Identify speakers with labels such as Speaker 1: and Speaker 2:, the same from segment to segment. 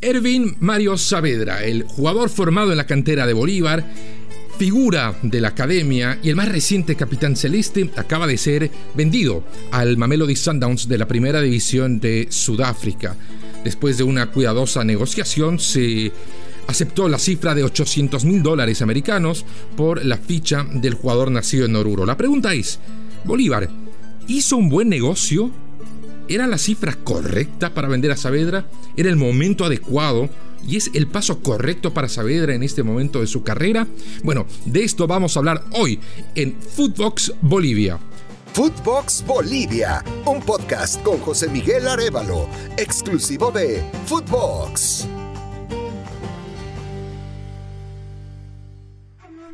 Speaker 1: Ervin Mario Saavedra, el jugador formado en la cantera de Bolívar, figura de la academia y el más reciente capitán celeste, acaba de ser vendido al Mamelody Sundowns de la primera división de Sudáfrica. Después de una cuidadosa negociación, se aceptó la cifra de 800 mil dólares americanos por la ficha del jugador nacido en Oruro. La pregunta es, Bolívar, ¿hizo un buen negocio? ¿Era la cifra correcta para vender a Saavedra? ¿Era el momento adecuado? ¿Y es el paso correcto para Saavedra en este momento de su carrera? Bueno, de esto vamos a hablar hoy en Footbox Bolivia.
Speaker 2: Footbox Bolivia, un podcast con José Miguel Arevalo, exclusivo de Footbox.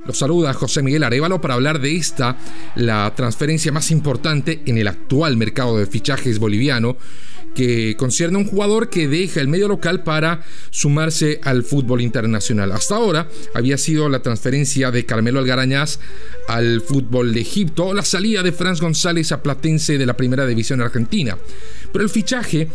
Speaker 1: Los saluda José Miguel Arevalo para hablar de esta, la transferencia más importante en el actual mercado de fichajes boliviano, que concierne a un jugador que deja el medio local para sumarse al fútbol internacional. Hasta ahora había sido la transferencia de Carmelo Algarañaz al fútbol de Egipto, la salida de Franz González a Platense de la primera división argentina. Pero el fichaje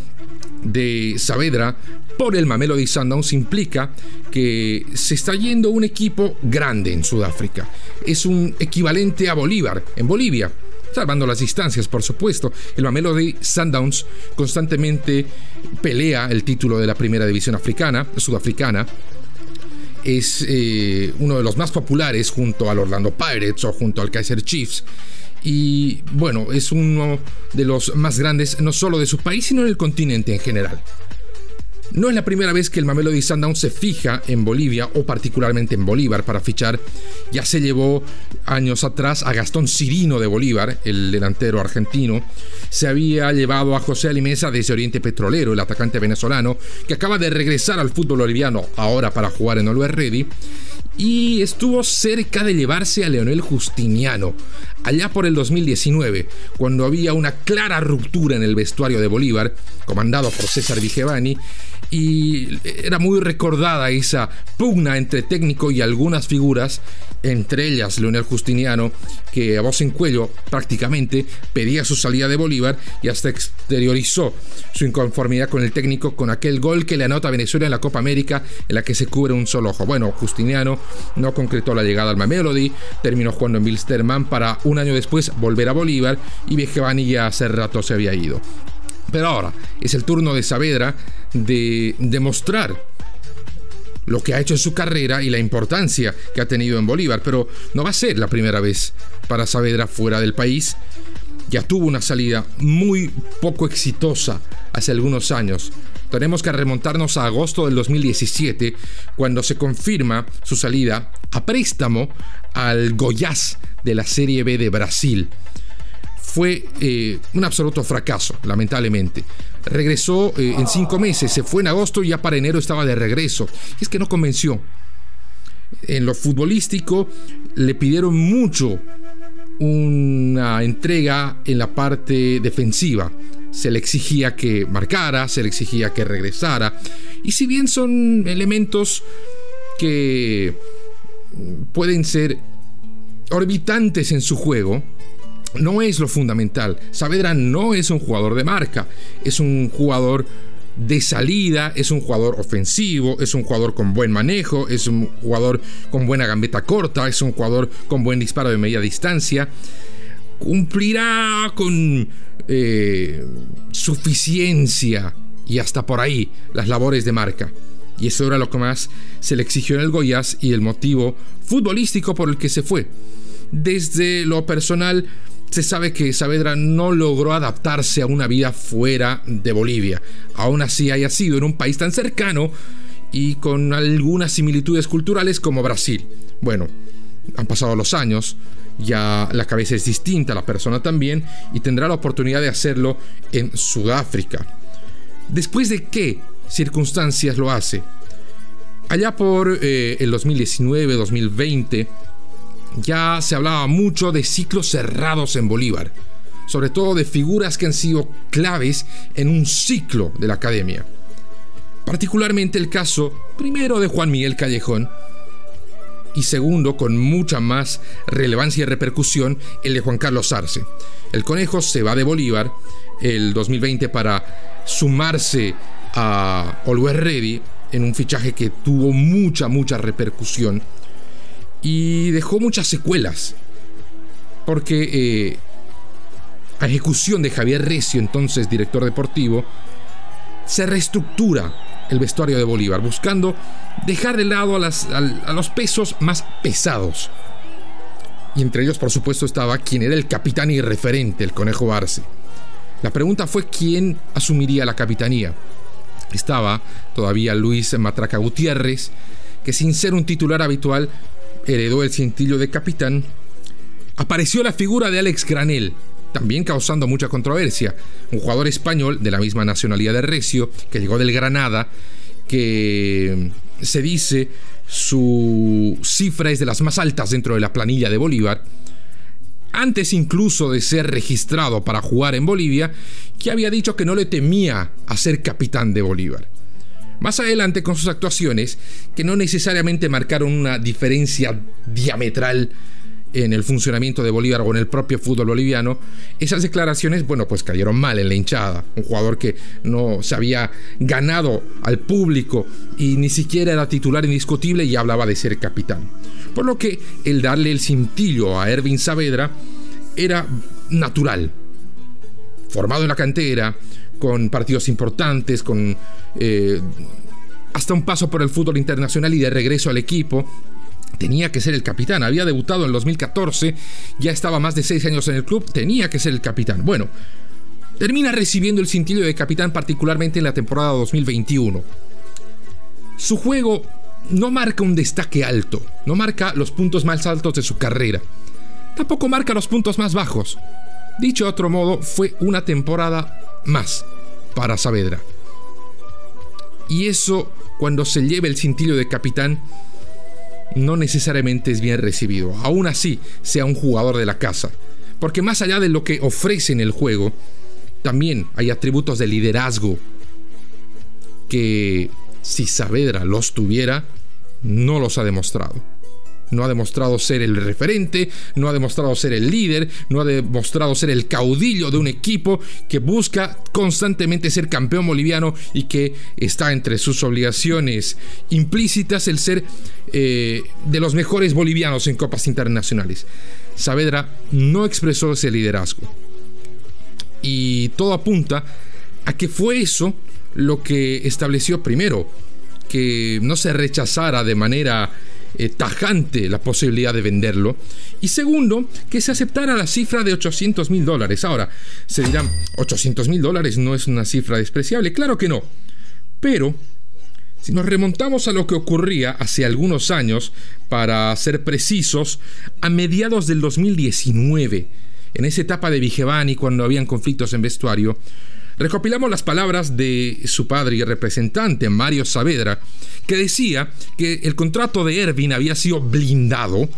Speaker 1: de Saavedra por el Mamelody Sundowns implica que se está yendo un equipo grande en Sudáfrica. Es un equivalente a Bolívar en Bolivia. Salvando las distancias, por supuesto. El Mamelody Sundowns constantemente pelea el título de la primera división africana, sudafricana, es eh, uno de los más populares junto al Orlando Pirates o junto al Kaiser Chiefs y bueno, es uno de los más grandes no solo de su país, sino en el continente en general. No es la primera vez que el Mamelody Sundowns se fija en Bolivia o particularmente en Bolívar para fichar. Ya se llevó años atrás a Gastón Cirino de Bolívar, el delantero argentino. Se había llevado a José Alimesa desde Oriente Petrolero, el atacante venezolano, que acaba de regresar al fútbol boliviano ahora para jugar en Always Ready y estuvo cerca de llevarse a Leonel Justiniano, allá por el 2019, cuando había una clara ruptura en el vestuario de Bolívar, comandado por César Vigevani, y era muy recordada esa pugna entre técnico y algunas figuras, entre ellas Leonel Justiniano, que a voz en cuello prácticamente pedía su salida de Bolívar y hasta exteriorizó su inconformidad con el técnico con aquel gol que le anota Venezuela en la Copa América en la que se cubre un solo ojo. Bueno, Justiniano no concretó la llegada al Mamelody, terminó jugando en Wilstermann para un año después volver a Bolívar y Vigevani ya hace rato se había ido. Pero ahora es el turno de Saavedra de demostrar lo que ha hecho en su carrera y la importancia que ha tenido en Bolívar, pero no va a ser la primera vez para Saavedra fuera del país. Ya tuvo una salida muy poco exitosa hace algunos años. Tenemos que remontarnos a agosto del 2017, cuando se confirma su salida a préstamo al Goiás de la Serie B de Brasil fue eh, un absoluto fracaso, lamentablemente. Regresó eh, en cinco meses, se fue en agosto y ya para enero estaba de regreso. Es que no convenció. En lo futbolístico le pidieron mucho una entrega en la parte defensiva. Se le exigía que marcara, se le exigía que regresara. Y si bien son elementos que pueden ser orbitantes en su juego, no es lo fundamental. Saavedra no es un jugador de marca, es un jugador de salida, es un jugador ofensivo, es un jugador con buen manejo, es un jugador con buena gambeta corta, es un jugador con buen disparo de media distancia. Cumplirá con eh, suficiencia y hasta por ahí las labores de marca. Y eso era lo que más se le exigió en el Goiás y el motivo futbolístico por el que se fue. Desde lo personal, se sabe que Saavedra no logró adaptarse a una vida fuera de Bolivia. Aún así haya sido en un país tan cercano y con algunas similitudes culturales como Brasil. Bueno, han pasado los años, ya la cabeza es distinta, la persona también, y tendrá la oportunidad de hacerlo en Sudáfrica. ¿Después de qué circunstancias lo hace? Allá por eh, el 2019-2020, ya se hablaba mucho de ciclos cerrados en Bolívar, sobre todo de figuras que han sido claves en un ciclo de la academia. Particularmente el caso, primero, de Juan Miguel Callejón, y segundo, con mucha más relevancia y repercusión, el de Juan Carlos Arce. El conejo se va de Bolívar el 2020 para sumarse a Always Ready en un fichaje que tuvo mucha, mucha repercusión y dejó muchas secuelas. Porque eh, a ejecución de Javier Recio, entonces director deportivo, se reestructura el vestuario de Bolívar, buscando dejar de lado a, los pesos más pesados. Y entre ellos, por supuesto, estaba quien era el capitán y referente, el Conejo Arce. La pregunta fue quién asumiría la capitanía. Estaba todavía Luis Matraca Gutiérrez, que sin ser un titular habitual, heredó el cintillo de capitán. Apareció la figura de Alex Granel, también causando mucha controversia. Un jugador español de la misma nacionalidad de Recio, que llegó del Granada, que se dice su cifra es de las más altas dentro de la planilla de Bolívar, antes incluso de ser registrado para jugar en Bolivia, que había dicho que no le temía a ser capitán de Bolívar. Más adelante con sus actuaciones, que no necesariamente marcaron una diferencia diametral en el funcionamiento de Bolívar o en el propio fútbol boliviano, esas declaraciones, bueno, pues cayeron mal en la hinchada. Un jugador que no se había ganado al público y ni siquiera era titular indiscutible y hablaba de ser capitán. Por lo que el darle el cintillo a Ervin Saavedra era natural. Formado en la cantera, con partidos importantes, con eh, hasta un paso por el fútbol internacional y de regreso al equipo, tenía que ser el capitán. Había debutado en 2014, ya estaba más de seis años en el club, tenía que ser el capitán. Bueno, termina recibiendo el cintillo de capitán particularmente en la temporada 2021. Su juego no marca un destaque alto, no marca los puntos más altos de su carrera, tampoco marca los puntos más bajos. Dicho de otro modo, fue una temporada más para Saavedra. Y eso, cuando se lleva el cintillo de capitán, no necesariamente es bien recibido. Aún así, sea un jugador de la casa. Porque más allá de lo que ofrece en el juego, también hay atributos de liderazgo que si Saavedra los tuviera, no los ha demostrado. No ha demostrado ser el referente, no ha demostrado ser el líder, no ha demostrado ser el caudillo de un equipo que busca constantemente ser campeón boliviano y que está entre sus obligaciones implícitas el ser eh, de los mejores bolivianos en copas internacionales. Saavedra no expresó ese liderazgo. Y todo apunta a que fue eso lo que estableció primero que no se rechazara de manera eh, tajante la posibilidad de venderlo. Y segundo, que se aceptara la cifra de 800 mil dólares. Ahora, se dirán, 800 mil dólares no es una cifra despreciable. Claro que no. Pero, si nos remontamos a lo que ocurría hace algunos años, para ser precisos, a mediados del 2019, en esa etapa de Vigevani, cuando habían conflictos en vestuario, recopilamos las palabras de su padre y representante, Mario Saavedra, que decía que el contrato de Ervin había sido blindado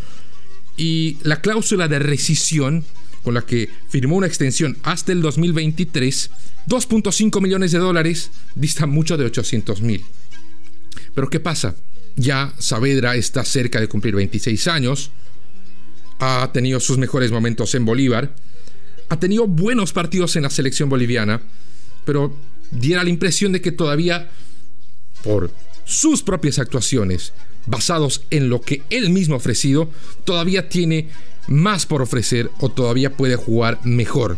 Speaker 1: y la cláusula de rescisión con la que firmó una extensión hasta el 2023, 2.5 millones de dólares, dista mucho de 800 mil. Pero ¿qué pasa? Ya Saavedra está cerca de cumplir 26 años, ha tenido sus mejores momentos en Bolívar, ha tenido buenos partidos en la selección boliviana, pero diera la impresión de que todavía, por sus propias actuaciones, basados en lo que él mismo ha ofrecido, todavía tiene más por ofrecer o todavía puede jugar mejor.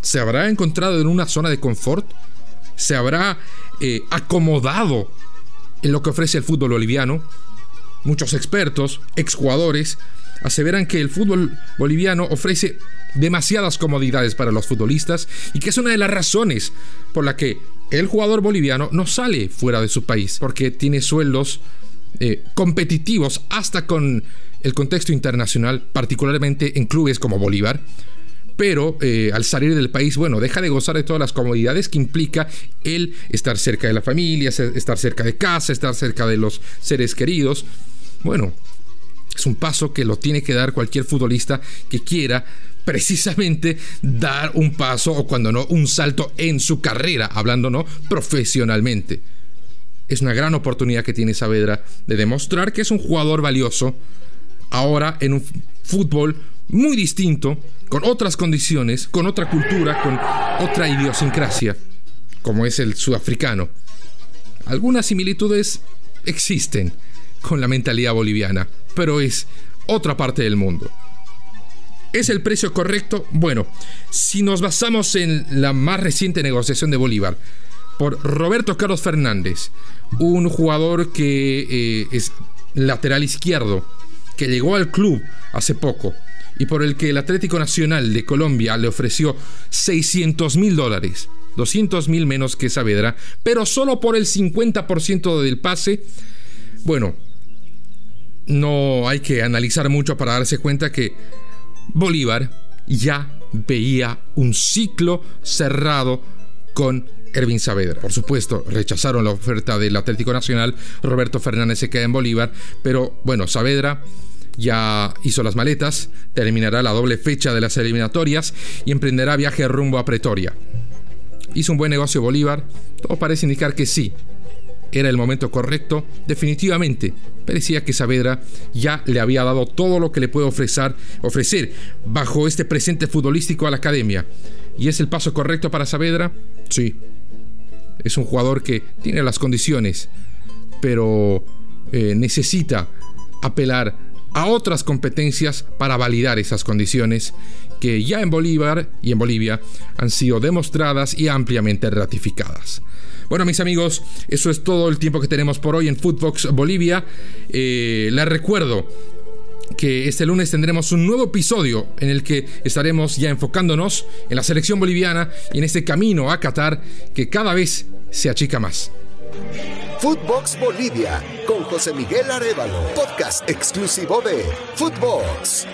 Speaker 1: ¿Se habrá encontrado en una zona de confort? ¿Se habrá eh, acomodado en lo que ofrece el fútbol boliviano? Muchos expertos, exjugadores, aseveran que el fútbol boliviano ofrece demasiadas comodidades para los futbolistas y que es una de las razones por la que el jugador boliviano no sale fuera de su país, porque tiene sueldos eh, competitivos hasta con el contexto internacional, particularmente en clubes como Bolívar. Pero eh, al salir del país, bueno, deja de gozar de todas las comodidades que implica el estar cerca de la familia, estar cerca de casa, estar cerca de los seres queridos. Bueno, es un paso que lo tiene que dar cualquier futbolista que quiera precisamente dar un paso o cuando no un salto en su carrera, hablando no profesionalmente. Es una gran oportunidad que tiene Saavedra de demostrar que es un jugador valioso ahora en un fútbol muy distinto, con otras condiciones, con otra cultura, con otra idiosincrasia, como es el sudafricano. algunas similitudes existen con la mentalidad boliviana, pero es otra parte del mundo. ¿Es el precio correcto? Bueno, si nos basamos en la más reciente negociación de Bolívar por Roberto Carlos Fernández, un jugador que eh, es lateral izquierdo, que llegó al club hace poco y por el que el Atlético Nacional de Colombia le ofreció 600 mil dólares, 200 mil menos que Saavedra, pero solo por el 50% del pase, bueno, no hay que analizar mucho para darse cuenta que Bolívar ya veía un ciclo cerrado con Ervin Saavedra. Por supuesto, rechazaron la oferta del Atlético Nacional, Roberto Fernández se queda en Bolívar, pero bueno, Saavedra ya hizo las maletas, terminará la doble fecha de las eliminatorias y emprenderá viaje rumbo a Pretoria. ¿Hizo un buen negocio Bolívar? Todo parece indicar que sí. Era el momento correcto, definitivamente. Parecía que Saavedra ya le había dado todo lo que le puede ofrecer, ofrecer bajo este presente futbolístico a la academia. ¿Y es el paso correcto para Saavedra? Sí. Es un jugador que tiene las condiciones, pero eh, necesita apelar a otras competencias para validar esas condiciones que ya en Bolívar y en Bolivia han sido demostradas y ampliamente ratificadas. Bueno, mis amigos, eso es todo el tiempo que tenemos por hoy en Footbox Bolivia. Eh, les recuerdo que este lunes tendremos un nuevo episodio en el que estaremos ya enfocándonos en la selección boliviana y en este camino a Qatar que cada vez se achica más.
Speaker 2: Footbox Bolivia con José Miguel Arevalo, podcast exclusivo de Footbox.